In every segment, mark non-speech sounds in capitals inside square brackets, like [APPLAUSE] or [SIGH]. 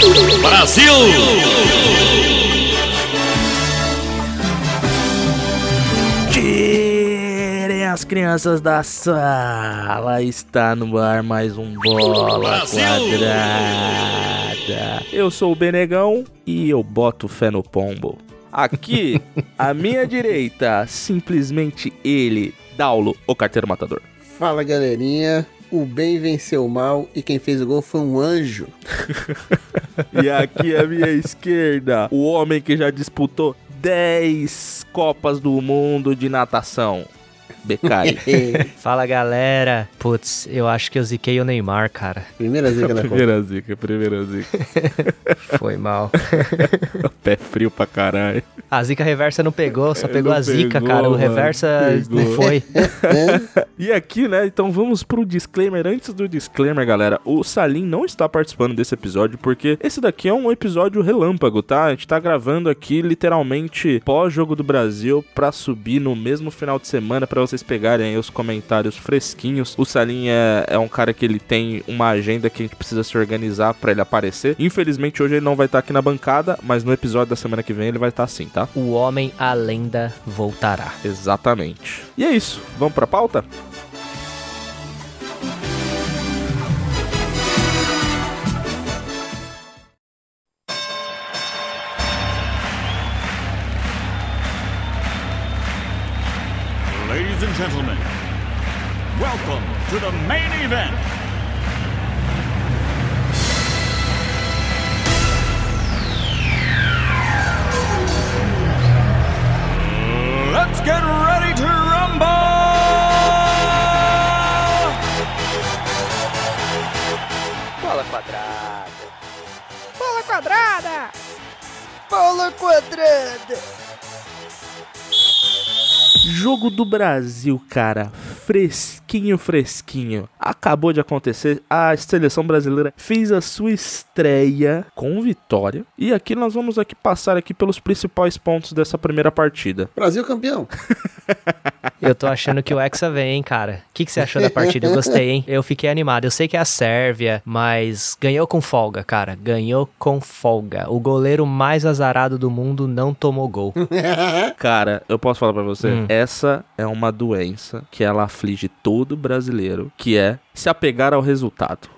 Brasil! Tirem as crianças da sala, está no ar mais um Bola Brasil! Quadrada. Eu sou o Benegão e eu boto fé no pombo. Aqui, à [LAUGHS] minha direita, simplesmente ele, Daulo, o carteiro matador. Fala galerinha, o bem venceu o mal e quem fez o gol foi um anjo. [LAUGHS] E aqui à minha esquerda, o homem que já disputou 10 Copas do Mundo de natação. Becari. [LAUGHS] Fala galera, putz, eu acho que eu ziquei o Neymar, cara. Primeira zica da primeira zica, primeira zica. [LAUGHS] Foi mal. [LAUGHS] Pé frio pra caralho. A zica reversa não pegou, só É, pegou não a zica, pegou, cara. O mano, reversa pegou. não foi. E aqui, né, então vamos pro disclaimer. Antes do disclaimer, galera, o Salim não está participando desse episódio porque esse daqui é um episódio relâmpago, tá? A gente tá gravando aqui literalmente pós-jogo do Brasil pra subir no mesmo final de semana pra vocês pegarem aí os comentários fresquinhos. O Salim é, é um cara que ele tem uma agenda que a gente precisa se organizar pra ele aparecer. Infelizmente hoje ele não vai estar aqui na bancada, mas no episódio da semana que vem ele vai estar sim, tá? O homem, a lenda, voltará. Exatamente. E é isso. Vamos pra pauta? To the main event. Let's get ready to rumble! Bola quadrada. Bola quadrada! Bola quadrada! Jogo do Brasil, cara. Fresquinho, fresquinho. Acabou de acontecer. A seleção brasileira fez a sua estreia com vitória. E aqui nós vamos aqui passar aqui pelos principais pontos dessa primeira partida. Brasil campeão. [LAUGHS] Eu tô achando que o Hexa vem, hein, cara. O que, que você achou da partida? Eu gostei, hein? Eu fiquei animado. Eu sei que é a Sérvia, mas ganhou com folga, cara. Ganhou com folga. O goleiro mais azarado do mundo não tomou gol. [LAUGHS] Cara, eu posso falar pra você, Hum. essa é uma doença que ela aflige todo brasileiro, que é se apegar ao resultado.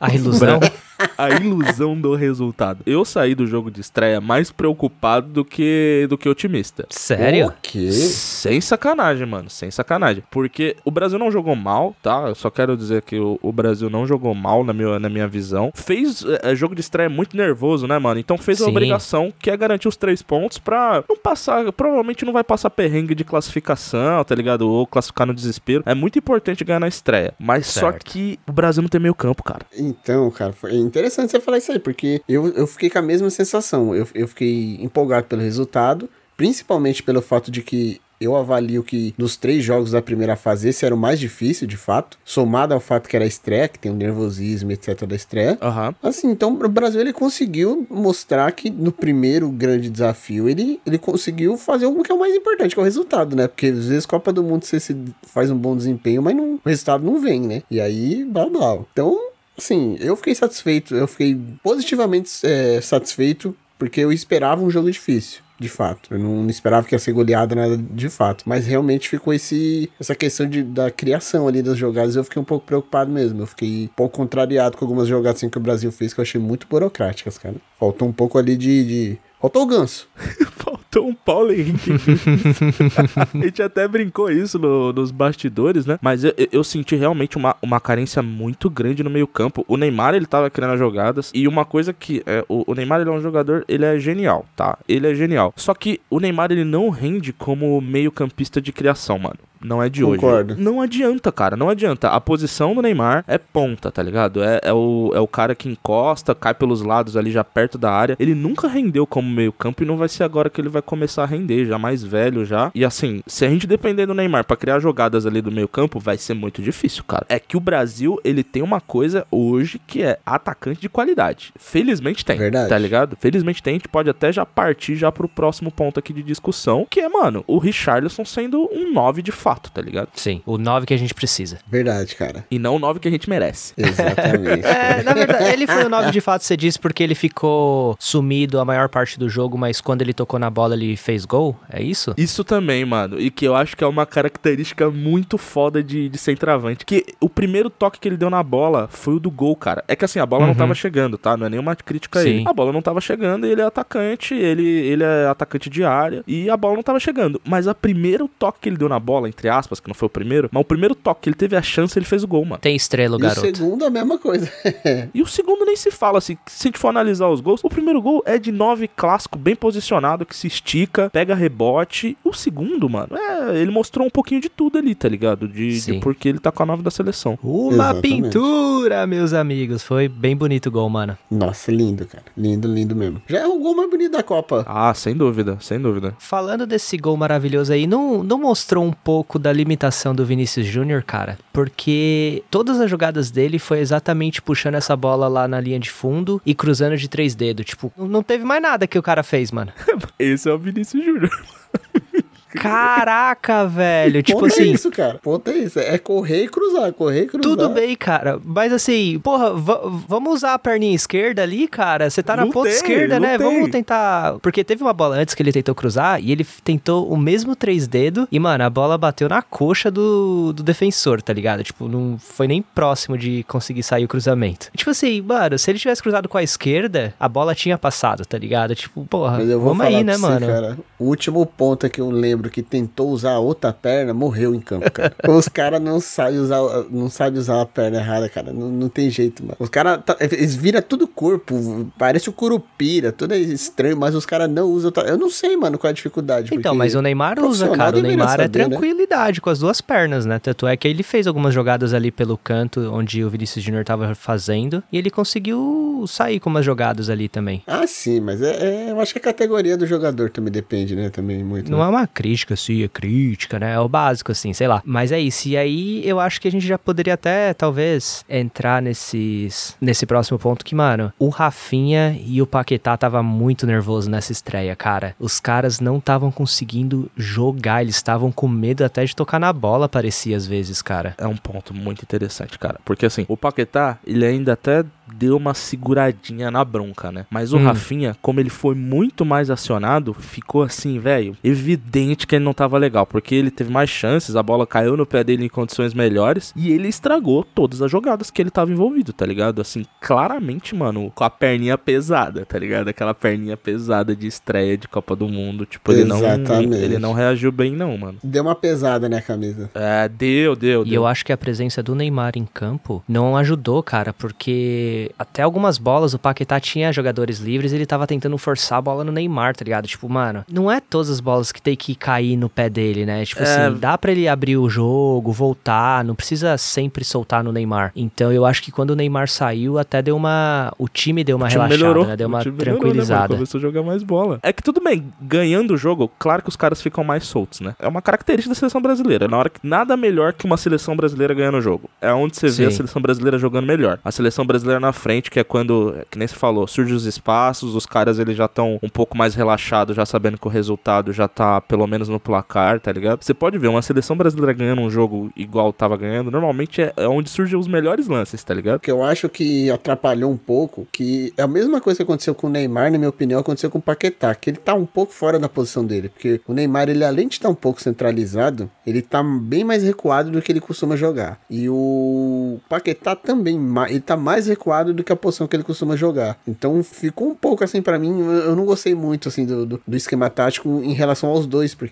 A ilusão. [LAUGHS] [LAUGHS] a ilusão do resultado. Eu saí do jogo de estreia mais preocupado do que do que otimista. Sério? O quê? Sem sacanagem, mano. Sem sacanagem. Porque o Brasil não jogou mal, tá? Eu só quero dizer que o, o Brasil não jogou mal na minha, na minha visão. Fez é, jogo de estreia muito nervoso, né, mano? Então fez a Sim. obrigação, que é garantir os três pontos pra não passar. Provavelmente não vai passar perrengue de classificação, tá ligado? Ou classificar no desespero. É muito importante ganhar na estreia. Mas só Certo. que o Brasil não tem meio campo, cara. Então, cara, foi interessante você falar isso aí, porque eu, eu fiquei com a mesma sensação. Eu, eu fiquei empolgado pelo resultado, principalmente pelo fato de que eu avalio que nos três jogos da primeira fase esse era o mais difícil, de fato, somado ao fato que era a estreia, que tem o nervosismo, etc. da estreia. Aham. Assim, então o Brasil ele conseguiu mostrar que no primeiro grande desafio ele, ele conseguiu fazer o que é o mais importante, que é o resultado, né? Porque às vezes Copa do Mundo você se faz um bom desempenho, mas não, o resultado não vem, né? E aí, blá blá. Então, assim, eu fiquei satisfeito, eu fiquei positivamente é, satisfeito, porque eu esperava um jogo difícil. De fato, eu não esperava que ia ser goleada nada de fato, mas realmente ficou esse essa questão de, da criação ali das jogadas. Eu fiquei um pouco preocupado mesmo. Eu fiquei um pouco contrariado com algumas jogadas assim, que o Brasil fez que eu achei muito burocráticas, cara. Faltou um pouco ali de, de... faltou o ganso. [LAUGHS] [LAUGHS] Um Paulo Henrique. [LAUGHS] a gente até brincou isso no- nos bastidores, né? Mas eu, eu- senti realmente uma, uma carência muito grande no meio campo. O Neymar, ele tava criando as jogadas. E uma coisa que... É, o, o Neymar, ele é um jogador... Ele é genial, tá? Ele é genial. Só que o Neymar, ele não rende como meio campista de criação, mano. Não é de Concordo. hoje. Não adianta, cara. Não adianta. A posição do Neymar é ponta, tá ligado? É, é o, é o cara que encosta, cai pelos lados ali já perto da área. Ele nunca rendeu como meio campo e não vai ser agora que ele vai começar a render, já mais velho já. E assim, se a gente depender do Neymar pra criar jogadas ali do meio campo, vai ser muito difícil, cara. É que o Brasil, ele tem uma coisa hoje que é atacante de qualidade. Felizmente tem, Verdade. tá ligado? Felizmente tem. A gente pode até já partir já pro próximo ponto aqui de discussão, que é, mano, o Richarlison sendo um 9 de fato. fato, tá ligado? Sim, o 9 que a gente precisa. Verdade, cara. E não o 9 que a gente merece. Exatamente. [LAUGHS] É, na verdade, ele foi o 9 de fato, você disse, porque ele ficou sumido a maior parte do jogo, mas quando ele tocou na bola ele fez gol? É isso? Isso também, mano. E que eu acho que é uma característica muito foda de, de centroavante. Que o primeiro toque que ele deu na bola foi o do gol, cara. É que assim, a bola não Uhum. tava chegando, tá? Não é nenhuma crítica Sim. ele. A bola não tava chegando e ele é atacante, ele, ele é atacante de área e a bola não tava chegando. Mas a primeiro toque que ele deu na bola, entre aspas, que não foi o primeiro, mas o primeiro toque que ele teve a chance, ele fez o gol, mano. Tem estrela, o E o garoto. segundo, a mesma coisa. [LAUGHS] E o segundo nem se fala, assim, se a gente for analisar os gols, o primeiro gol é de nove clássico, bem posicionado, que se estica, pega rebote. O segundo, mano, é, ele mostrou um pouquinho de tudo ali, tá ligado? De, de porque ele tá com a nove da seleção. Uma Exatamente. pintura, meus amigos. Foi bem bonito o gol, mano. Nossa, lindo, cara. Lindo, lindo mesmo. Já é o gol mais bonito da Copa. Ah, sem dúvida, sem dúvida. Falando desse gol maravilhoso aí, não, não mostrou um pouco da limitação do Vinícius Júnior, cara? Porque todas as jogadas dele foi exatamente puxando essa bola lá na linha de fundo e cruzando de três dedos. Tipo, não- não teve mais nada que o cara fez, mano. [LAUGHS] [LAUGHS] Esse Vinícius Júnior. [LAUGHS] Caraca, velho. Tipo Ponto é assim, isso, cara. Ponto é isso. É correr e cruzar, correr e cruzar. Tudo bem, cara. Mas assim, porra, va- vamos usar a perninha esquerda ali, cara? Você tá na ponta esquerda, né? Vamos tentar. Porque teve uma bola antes que ele tentou cruzar e ele tentou o mesmo três dedos e, mano, a bola bateu na coxa do, do defensor, tá ligado? Tipo, não foi nem próximo de conseguir sair o cruzamento. Tipo assim, mano, se ele tivesse cruzado com a esquerda, a bola tinha passado, tá ligado? Tipo, porra, Mas eu vou vamos aí, né, você, mano? cara. O último ponta que eu lembro que tentou usar a outra perna morreu em campo, cara. [LAUGHS] Os caras não sabem usar, não sabem usar a perna errada, cara. Não, não tem jeito, mano. Os caras, tá- eles viram tudo corpo, parece o curupira, tudo é estranho, mas os caras não usam. Eu não sei, mano, qual é a dificuldade. Então, mas o Neymar usa, cara. O Neymar é saber, né? tranquilidade com as duas pernas, né? Tanto é que ele fez algumas jogadas ali pelo canto onde o Vinícius Júnior tava fazendo e ele conseguiu sair com umas jogadas ali também. Ah, sim, mas é, é- eu acho que a categoria do jogador também depende, né? Também muito. Não né? é uma crítica, sim, é crítica, né? É o básico, assim, sei lá. Mas é isso. E aí eu acho que a gente já poderia até, talvez, entrar nesses, nesse próximo ponto que, mano, o Rafinha e o Paquetá tava muito nervoso nessa estreia, cara. Os caras não estavam conseguindo jogar, eles estavam com medo até de tocar na bola, parecia às vezes, cara. É um ponto muito interessante, cara. Porque assim, o Paquetá, ele ainda até deu uma seguradinha na bronca, né? Mas o Hum. Rafinha, como ele foi muito mais acionado, ficou assim, velho, evidente que ele não tava legal. Porque ele teve mais chances, a bola caiu no pé dele em condições melhores. E ele estragou todas as jogadas que ele tava envolvido, tá ligado? Assim, claramente, mano, com a perninha pesada, tá ligado? Aquela perninha pesada de estreia de Copa do Mundo. Tipo, ele não, Exatamente. ele não reagiu bem, não, mano. Deu uma pesada, né, a camisa. É, deu, deu, E deu. eu acho que a presença do Neymar em campo não ajudou, cara, porque até algumas bolas o Paquetá tinha jogadores livres e ele tava tentando forçar a bola no Neymar, tá ligado? Tipo, mano, não é todas as bolas que tem que cair no pé dele, né? Tipo É. assim, dá pra ele abrir o jogo, voltar, não precisa sempre soltar no Neymar. Então eu acho que quando o Neymar saiu, até deu uma. O time deu uma time relaxada, melhorou, né? Deu uma time melhorou, né, tranquilizada. Começou a jogar mais bola. É que tudo bem, ganhando o jogo, claro que os caras ficam mais soltos, né? É uma característica da seleção brasileira. Na hora que nada melhor que uma seleção brasileira ganhando o jogo. É onde você vê Sim. a seleção brasileira jogando melhor. A seleção brasileira na frente, que é quando, que nem se falou, surge os espaços, os caras eles já estão um pouco mais relaxados, já sabendo que o resultado já tá pelo menos no placar, tá ligado? Você pode ver, uma seleção brasileira ganhando um jogo igual tava ganhando, normalmente é, é onde surgem os melhores lances, tá ligado? que eu acho que atrapalhou um pouco, que é a mesma coisa que aconteceu com o Neymar, na minha opinião, aconteceu com o Paquetá, que ele tá um pouco fora da posição dele, porque o Neymar, ele além de estar um pouco centralizado, ele tá bem mais recuado do que ele costuma jogar. E o Paquetá também, ele tá mais recuado do que a posição que ele costuma jogar. Então ficou um pouco assim pra mim, eu eu não gostei muito assim do, do, do esquema tático em relação aos dois, porque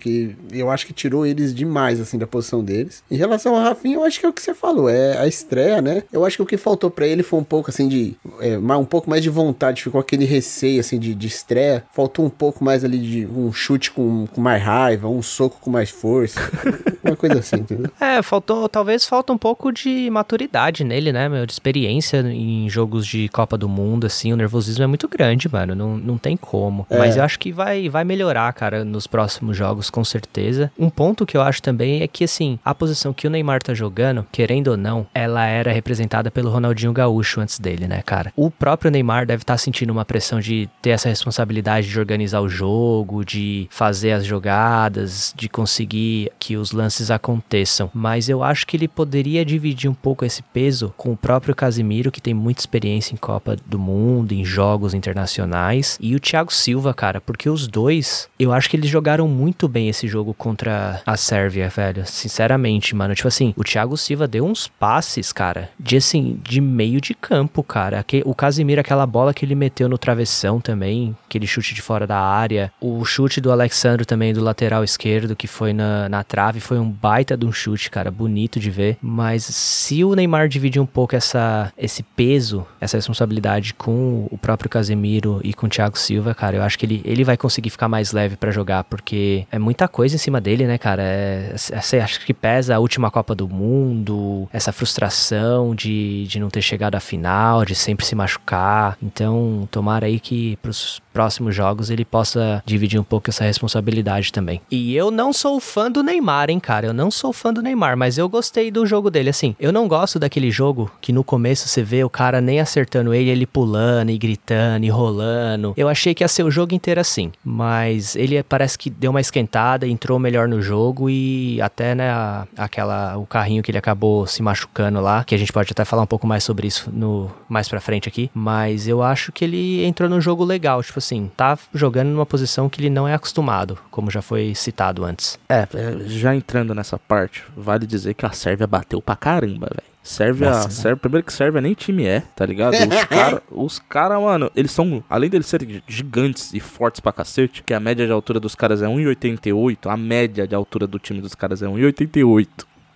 eu acho que tirou eles demais assim da posição deles. Em relação ao Rafinha, eu acho que é o que você falou, é a estreia, né? Eu acho que o que faltou pra ele foi um pouco assim de é, um pouco mais de vontade, ficou aquele receio assim de, de estreia. Faltou um pouco mais ali de um chute com, com mais raiva, um soco com mais força, [LAUGHS] uma coisa assim, entendeu? É, faltou, talvez falta um pouco de maturidade nele, né, meu? De experiência em jogos de Copa do Mundo, assim, o nervosismo é muito grande, mano, não, não tem como. É. Mas eu acho que vai, vai melhorar, cara, nos próximos jogos, com certeza. Um ponto que eu acho também é que, assim, a posição que o Neymar tá jogando, querendo ou não, ela era representada pelo Ronaldinho Gaúcho antes dele, né, cara? O próprio Neymar deve estar sentindo uma pressão de ter essa responsabilidade de organizar o jogo, de fazer as jogadas, de conseguir que os lances lances aconteçam. Mas eu acho que ele poderia dividir um pouco esse peso com o próprio Casimiro, que tem muita experiência em Copa do Mundo, em jogos internacionais, e o Thiago Silva, cara, porque os dois, eu acho que eles jogaram muito bem esse jogo contra a Sérvia, velho. Sinceramente, mano. Tipo assim, o Thiago Silva deu uns passes, cara, de assim, de meio de campo, cara. O Casimiro, aquela bola que ele meteu no travessão também, aquele chute de fora da área. O chute do Alexandre também, do lateral esquerdo, que foi na, na trave, foi um baita de um chute, cara, bonito de ver. Mas se o Neymar dividir um pouco essa, esse peso, essa responsabilidade com o próprio Casemiro e com o Thiago Silva, cara, eu acho que ele, ele vai conseguir ficar mais leve pra jogar, porque é muita coisa em cima dele, né, cara? É, você acha que pesa a última Copa do Mundo, essa frustração de, de não ter chegado à final, de sempre se machucar. Então, tomara aí que pros próximos jogos ele possa dividir um pouco essa responsabilidade também. E eu não sou fã do Neymar, hein, cara? Eu não sou fã do Neymar, mas eu gostei do jogo dele. Assim, eu não gosto daquele jogo que no começo você vê o cara nem acertando ele, ele pulando e gritando e rolando. Eu achei que ia ser o jogo inteiro assim, mas ele parece que deu uma esquentada, entrou melhor no jogo e até, né, a- aquela, o carrinho que ele acabou se machucando lá, que a gente pode até falar um pouco mais sobre isso no mais pra frente aqui, mas eu acho que ele entrou num jogo legal, tipo assim, tá jogando numa posição que ele não é acostumado, como já foi citado antes. É, já entrando nessa parte, vale dizer que a Sérvia bateu pra caramba, velho. Sérvia, Nossa, Sérvia, primeiro que Sérvia nem time é, tá ligado? Os [LAUGHS] caras, os cara, mano, eles são, além deles serem gigantes e fortes pra cacete, que a média de altura dos caras é 1,88, a média de altura do time dos caras é 1,88.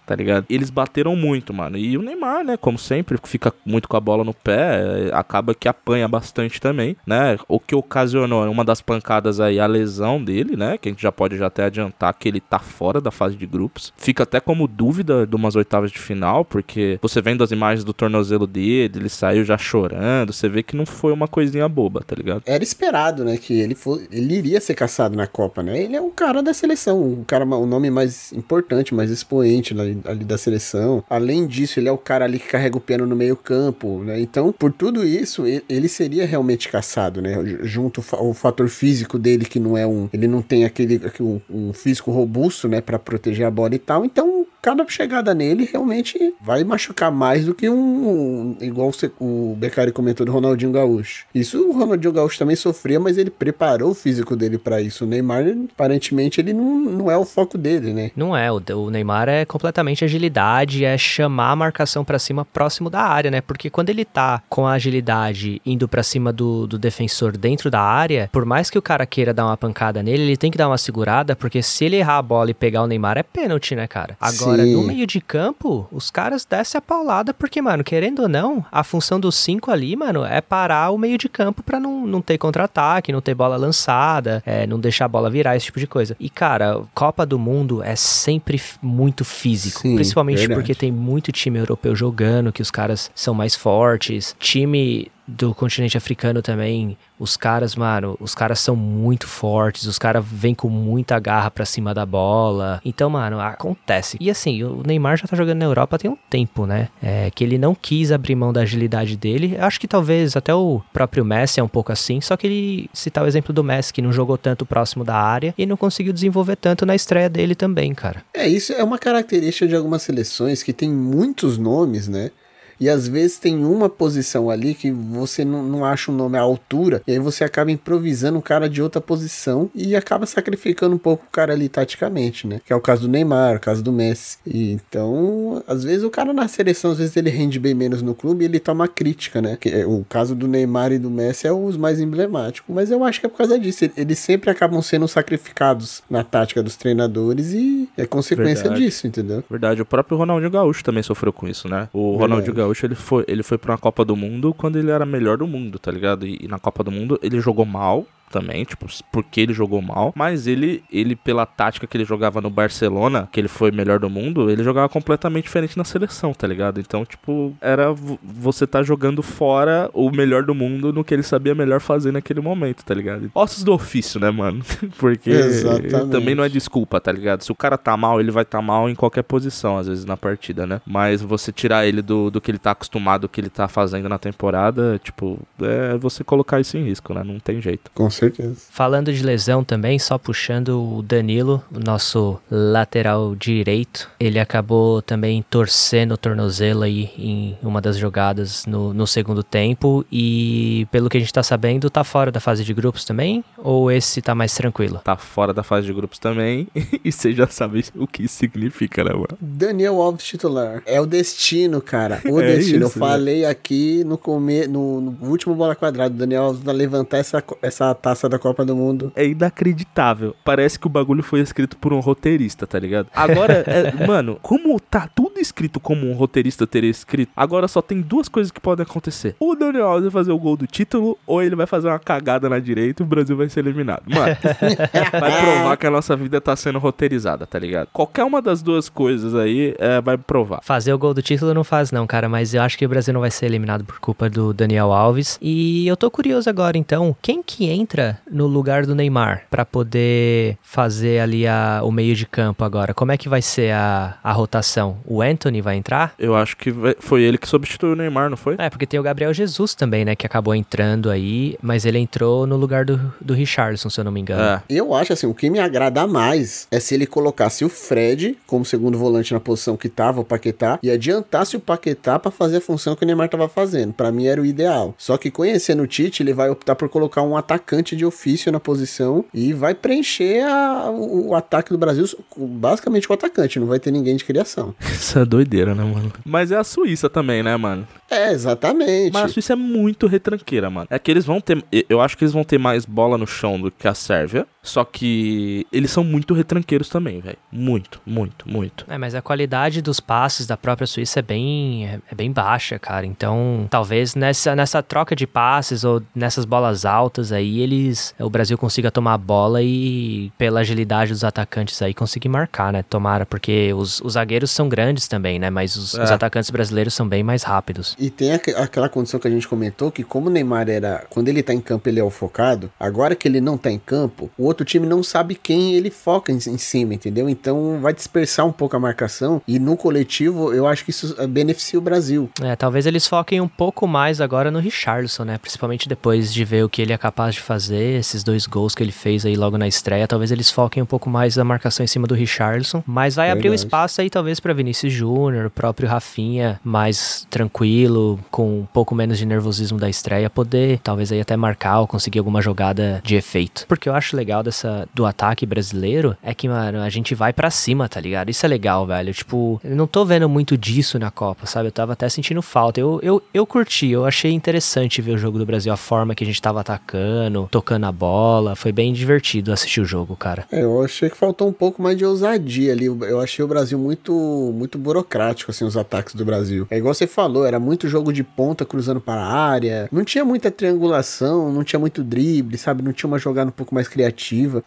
Tá ligado? Eles bateram muito, mano. E o Neymar, né? Como sempre, fica muito com a bola no pé. é, Acaba que apanha bastante também, né? O que ocasionou uma das pancadas aí a lesão dele, né? Que a gente já pode já até adiantar que ele tá fora da fase de grupos. Fica até como dúvida de umas oitavas de final, porque você vendo as imagens do tornozelo dele, ele saiu já chorando. Você vê que não foi uma coisinha boba, tá ligado? Era esperado, né, que ele for, ele iria ser caçado na Copa, né? Ele é o cara da seleção, o cara, o nome mais importante, mais expoente ali, ali da seleção. Além disso, ele é o cara ali que carrega o piano no meio-campo, né? Então, por tudo isso, ele, seria realmente caçado, né? Junto fa- o fator físico dele que não é um, ele não tem aquele um, um físico robusto, né, Pra proteger a bola e tal. Então, cada chegada nele realmente vai machucar mais do que um, igual o Beccari comentou do Ronaldinho Gaúcho. Isso o Ronaldinho Gaúcho também sofria, mas ele preparou o físico dele pra isso. O Neymar, aparentemente, ele não, não é o foco dele, né? Não é, o, o Neymar é completamente agilidade, é chamar a marcação pra cima próximo da área, né? Porque quando ele tá com a agilidade indo pra cima do, do defensor dentro da área, por mais que o cara queira dar uma pancada nele, ele tem que dar uma segurada, porque se ele errar a bola e pegar o Neymar é pênalti, né, cara? Agora. No meio de campo, os caras descem a paulada, porque, mano, querendo ou não, a função dos cinco ali, mano, é parar o meio de campo pra não, não ter contra-ataque, não ter bola lançada, é, não deixar a bola virar, esse tipo de coisa. E, cara, Copa do Mundo é sempre muito físico. Sim, principalmente verdade. porque tem muito time europeu jogando, que os caras são mais fortes. Time do continente africano também, os caras, mano, os caras são muito fortes, os caras vêm com muita garra pra cima da bola. Então, mano, acontece. E assim, o Neymar já tá jogando na Europa tem um tempo, né? É, que ele não quis abrir mão da agilidade dele. Acho que talvez até o próprio Messi é um pouco assim, só que ele citar o exemplo do Messi, que não jogou tanto próximo da área e não conseguiu desenvolver tanto na estreia dele também, cara. É, isso é uma característica de algumas seleções que tem muitos nomes, né? E às vezes tem uma posição ali que você não, não acha um nome à altura, e aí você acaba improvisando um cara de outra posição e acaba sacrificando um pouco o cara ali taticamente, né? Que é o caso do Neymar, o caso do Messi. E então, às vezes o cara na seleção, às vezes ele rende bem menos no clube e ele toma crítica, né? Que é- o caso do Neymar e do Messi é os mais emblemáticos, mas eu acho que é por causa disso. Ele- Eles sempre acabam sendo sacrificados na tática dos treinadores e é consequência Verdade. disso, entendeu? Verdade, o próprio Ronaldinho Gaúcho também sofreu com isso, né? O Verdade. Ronaldinho Gaúcho, ele foi, ele foi pra uma Copa do Mundo quando ele era melhor do mundo, tá ligado? E, e na Copa do Mundo ele jogou mal também, tipo, porque ele jogou mal, mas ele, ele pela tática que ele jogava no Barcelona, que ele foi melhor do mundo, ele jogava completamente diferente na seleção, tá ligado? Então, tipo, era vo- você tá jogando fora o melhor do mundo no que ele sabia melhor fazer naquele momento, tá ligado? Ossos do ofício, né, mano? [LAUGHS] Porque Exatamente. também não é desculpa, tá ligado? Se o cara tá mal, ele vai tá mal em qualquer posição, às vezes, na partida, né? Mas você tirar ele do, do que ele tá acostumado, do que ele tá fazendo na temporada, tipo, é você colocar isso em risco, né? Não tem jeito. Com certeza. Falando de lesão também, só puxando o Danilo, o nosso lateral direito, ele acabou também torcendo o tornozelo aí em uma das jogadas no, no segundo tempo e pelo que a gente tá sabendo, tá fora da fase de grupos também? Ou esse tá mais tranquilo? Tá fora da fase de grupos também. [LAUGHS] e você já sabe o que isso significa, né, mano? Daniel Alves titular. É o destino, cara. O [LAUGHS] É destino. isso, Eu falei aqui no, come... no, no último bola quadrada. O Daniel Alves vai levantar essa, essa taça da Copa do Mundo. É inacreditável. Parece que o bagulho foi escrito por um roteirista, tá ligado? Agora, é, [LAUGHS] mano, como tá tudo escrito como um roteirista teria escrito, agora só tem duas coisas que podem acontecer. O Daniel Alves vai fazer o gol do título, ou ele vai fazer uma cagada na direita e o Brasil vai ser eliminado. Mano, [LAUGHS] vai provar que a nossa vida tá sendo roteirizada, tá ligado? Qualquer uma das duas coisas aí é, vai provar. Fazer o gol do título não faz não, cara, mas eu acho que o Brasil não vai ser eliminado por culpa do Daniel Alves. E eu tô curioso agora então, quem que entra no lugar do Neymar pra poder fazer ali a, o meio de campo agora? Como é que vai ser a, a rotação? O Anthony vai entrar? Eu acho que foi ele que substituiu o Neymar, não foi? É, porque tem o Gabriel Jesus também, né, que acabou entrando aí, mas ele entrou no lugar do, do Richardson, se eu não me engano. É. Eu acho assim, o que me agrada mais é se ele colocasse o Fred como segundo volante na posição que tava o Paquetá e adiantasse o Paquetá pra fazer a função que o Neymar tava fazendo. Pra mim era o ideal. Só que conhecendo o Tite, ele vai optar por colocar um atacante de ofício na posição e vai preencher a- o, o ataque do Brasil basicamente com o atacante, não vai ter ninguém de criação. [LAUGHS] Isso é doideira, né, mano? Mas é a Suíça também, né, mano? É, exatamente. Mas a Suíça é muito retranqueira, mano. É que eles vão ter. Eu acho que eles vão ter mais bola no chão do que a Sérvia. Só que eles são muito retranqueiros também, velho. Muito, muito, muito. É, mas a qualidade dos passes da própria Suíça é bem, é, é bem baixa, cara. Então, talvez nessa, nessa troca de passes ou nessas bolas altas aí, eles o Brasil consiga tomar a bola e, pela agilidade dos atacantes aí, conseguir marcar, né? Tomara, porque os, os zagueiros são grandes também, né? Mas os, os É. atacantes brasileiros são bem mais rápidos. E tem aqu- aquela condição que a gente comentou que como o Neymar era, quando ele tá em campo ele é o focado, agora que ele não tá em campo, o outro time não sabe quem ele foca em, em cima, entendeu? Então vai dispersar um pouco a marcação e no coletivo eu acho que isso eh, beneficia o Brasil. É, talvez eles foquem um pouco mais agora no Richarlison, né? Principalmente depois de ver o que ele é capaz de fazer, esses dois gols que ele fez aí logo na estreia. Talvez eles foquem um pouco mais a marcação em cima do Richarlison. Mas vai abrir o Verdade. espaço aí, talvez, pra Vinícius Júnior, o próprio Rafinha, mais tranquilo, com um pouco menos de nervosismo da estreia, poder talvez aí até marcar ou conseguir alguma jogada de efeito. Porque eu acho legal dessa do ataque brasileiro é que, mano, a gente vai pra cima, tá ligado? Isso é legal, velho. Tipo, eu não tô vendo muito disso na Copa, sabe? Eu tava até sentindo falta. Eu, eu, eu curti, eu achei interessante ver o jogo do Brasil, a forma que a gente tava atacando, tocando a bola. Foi bem divertido assistir o jogo, cara. É, eu achei que faltou um pouco mais de ousadia ali. Eu achei o Brasil muito muito burocrático, assim, os ataques do Brasil. É igual você falou, era muito jogo de ponta cruzando para a área. Não tinha muita triangulação, não tinha muito drible, sabe? Não tinha uma jogada um pouco mais criativa.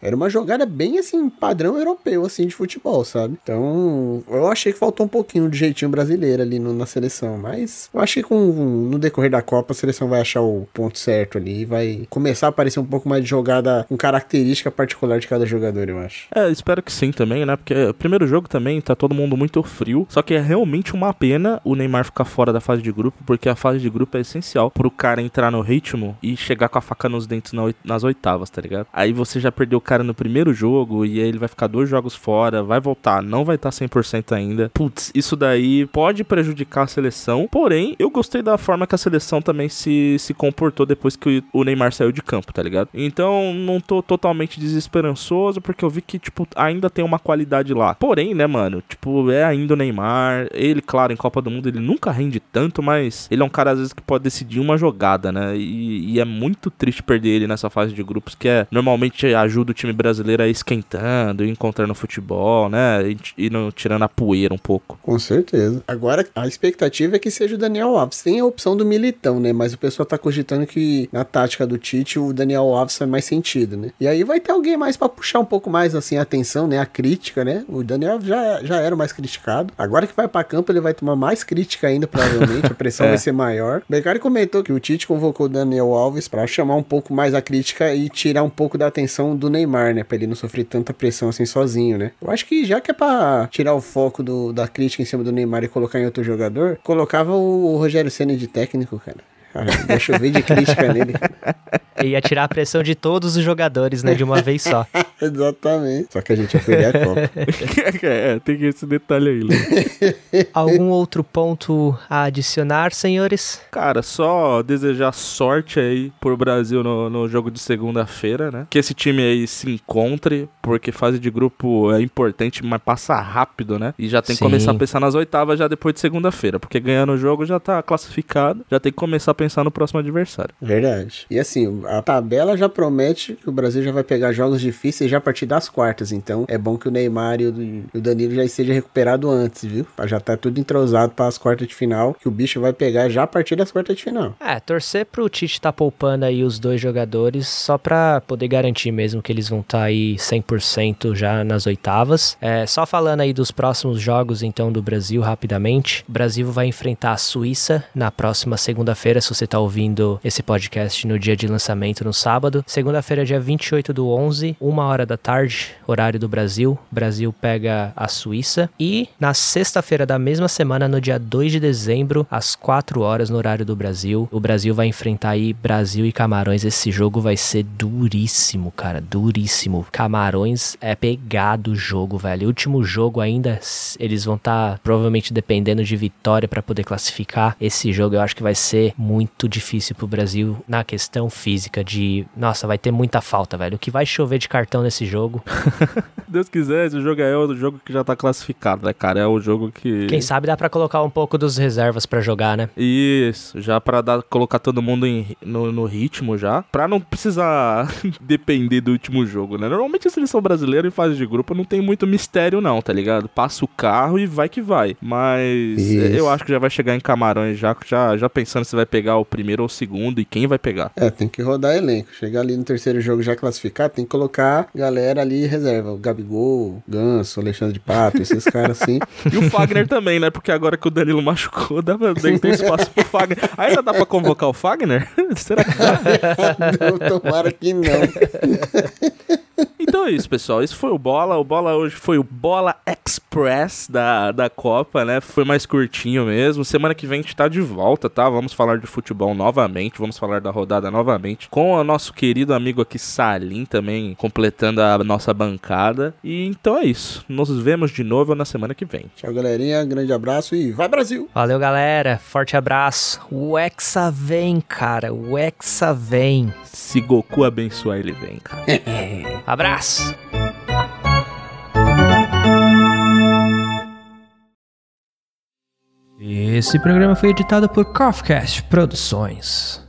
Era uma jogada bem, assim, padrão europeu, assim, de futebol, sabe? Então, eu achei que faltou um pouquinho de jeitinho brasileiro ali no- na seleção. Mas eu achei que com, no decorrer da Copa a seleção vai achar o ponto certo ali e vai começar a aparecer um pouco mais de jogada com característica particular de cada jogador, eu acho. É, espero que sim também, né? Porque o primeiro jogo também tá todo mundo muito frio. Só que é realmente uma pena o Neymar ficar fora da fase de grupo, porque a fase de grupo é essencial pro cara entrar no ritmo e chegar com a faca nos dentes nas oitavas, tá ligado? Aí você já perdeu o cara no primeiro jogo e aí ele vai ficar dois jogos fora, vai voltar, não vai estar 100% ainda. Putz, isso daí pode prejudicar a seleção. Porém, eu gostei da forma que a seleção também se, se comportou depois que o Neymar saiu de campo, tá ligado? Então, não tô totalmente desesperançoso, porque eu vi que, tipo, ainda tem uma qualidade lá. Porém, né, mano, tipo, é ainda o Neymar. Ele, claro, em Copa do Mundo ele nunca rende tanto, mas ele é um cara, às vezes, que pode decidir uma jogada, né? E, e é muito triste perder ele nessa fase de grupos, que é normalmente ajuda o time brasileiro a ir esquentando, encontrando futebol, né? E, e não, tirando a poeira um pouco. Com certeza. Agora, a expectativa é que seja o Daniel Alves. Tem a opção do Militão, né? Mas o pessoal tá cogitando que na tática do Tite o Daniel Alves faz mais sentido, né? E aí vai ter alguém mais pra puxar um pouco mais assim a atenção, né? A crítica, né? O Daniel Alves já, já era o mais criticado. Agora que vai pra campo, ele vai tomar mais crítica ainda, provavelmente. A pressão [LAUGHS] É. vai ser maior. O Becari comentou que o Tite convocou o Daniel Alves pra chamar um pouco mais a crítica e tirar um pouco da atenção do Neymar, né? Pra ele não sofrer tanta pressão assim sozinho, né? Eu acho que já que é pra tirar o foco do, da crítica em cima do Neymar e colocar em outro jogador, colocava o, Rogério Senna de técnico, cara. Cara, ia chover de crítica nele. Ia tirar a pressão de todos os jogadores, né? De uma vez só. [LAUGHS] Exatamente. Só que a gente ia perder a Copa. [LAUGHS] é, tem esse detalhe aí, Léo. [LAUGHS] Algum outro ponto a adicionar, senhores? Cara, só desejar sorte aí pro Brasil no, no jogo de segunda-feira, né? Que esse time aí se encontre, porque fase de grupo é importante, mas passa rápido, né? E já tem que Sim. começar a pensar nas oitavas já depois de segunda-feira, porque ganhando o jogo já tá classificado, já tem que começar a pensar no próximo adversário. Verdade. E assim, a tabela já promete que o Brasil já vai pegar jogos difíceis já a partir das quartas. Então é bom que o Neymar e o, Danilo já esteja recuperado antes, viu? Pra já tá tudo entrosado para as quartas de final, que o bicho vai pegar já a partir das quartas de final. É, torcer pro Tite tá poupando aí os dois jogadores só pra poder garantir mesmo que eles vão estar aí 100% já nas oitavas. É, só falando aí dos próximos jogos então do Brasil rapidamente. O Brasil vai enfrentar a Suíça na próxima segunda-feira, se você tá ouvindo esse podcast no dia de lançamento no sábado. Segunda-feira, dia 28 do 11, uma hora da tarde, horário do Brasil. O Brasil pega a Suíça. E na sexta-feira da mesma semana, no dia 2 de dezembro, às 4 horas no horário do Brasil, o Brasil vai enfrentar aí Brasil e Camarões. Esse jogo vai ser duríssimo, cara, duríssimo. Camarões é pegado o jogo, velho. Último jogo ainda, eles vão estar provavelmente dependendo de vitória pra poder classificar. Esse jogo eu acho que vai ser muito difícil pro Brasil na questão física de, nossa, vai ter muita falta, velho. O que vai chover de cartão nesse jogo, Se [LAUGHS] Deus quiser, esse jogo aí é o jogo que já tá classificado, né, cara? É o jogo que. quem sabe dá pra colocar um pouco dos reservas pra jogar, né? Isso, já pra dar, colocar todo mundo em- no, no ritmo já, pra não precisar [LAUGHS] depender do último jogo, né? Normalmente a seleção brasileira em fase de grupo não tem muito mistério não, tá ligado? Passa o carro e vai que vai. Mas Isso. eu acho que já vai chegar em Camarões já, já, já pensando se vai pegar o primeiro ou o segundo e quem vai pegar. É, tem que rodar elenco. Chegar ali no terceiro jogo já classificado, tem que colocar galera ali em reserva. O Gabigol, Ganso, Alexandre de Pato, esses caras assim. [LAUGHS] E o Fagner também, né? Porque agora que o Danilo machucou, dá pra, tem espaço pro Fagner. Ainda dá pra convocar o Fagner? [LAUGHS] Será que dá? Não, tomara que não. [LAUGHS] Então é isso, pessoal. Esse foi o Bola. O Bola hoje foi o Bola Express da, da Copa, né? Foi mais curtinho mesmo. Semana que vem a gente tá de volta, tá? Vamos falar de futebol novamente. Vamos falar da rodada novamente. Com o nosso querido amigo aqui, Salim, também completando a nossa bancada. E então é isso. Nos vemos de novo na semana que vem. Tchau, galerinha. Grande abraço e vai Brasil! Valeu, galera. Forte abraço. O Hexa vem, cara. O Hexa vem. Se Goku abençoar, ele vem, cara. [LAUGHS] Abraço. Esse programa foi editado por Kafcast Produções.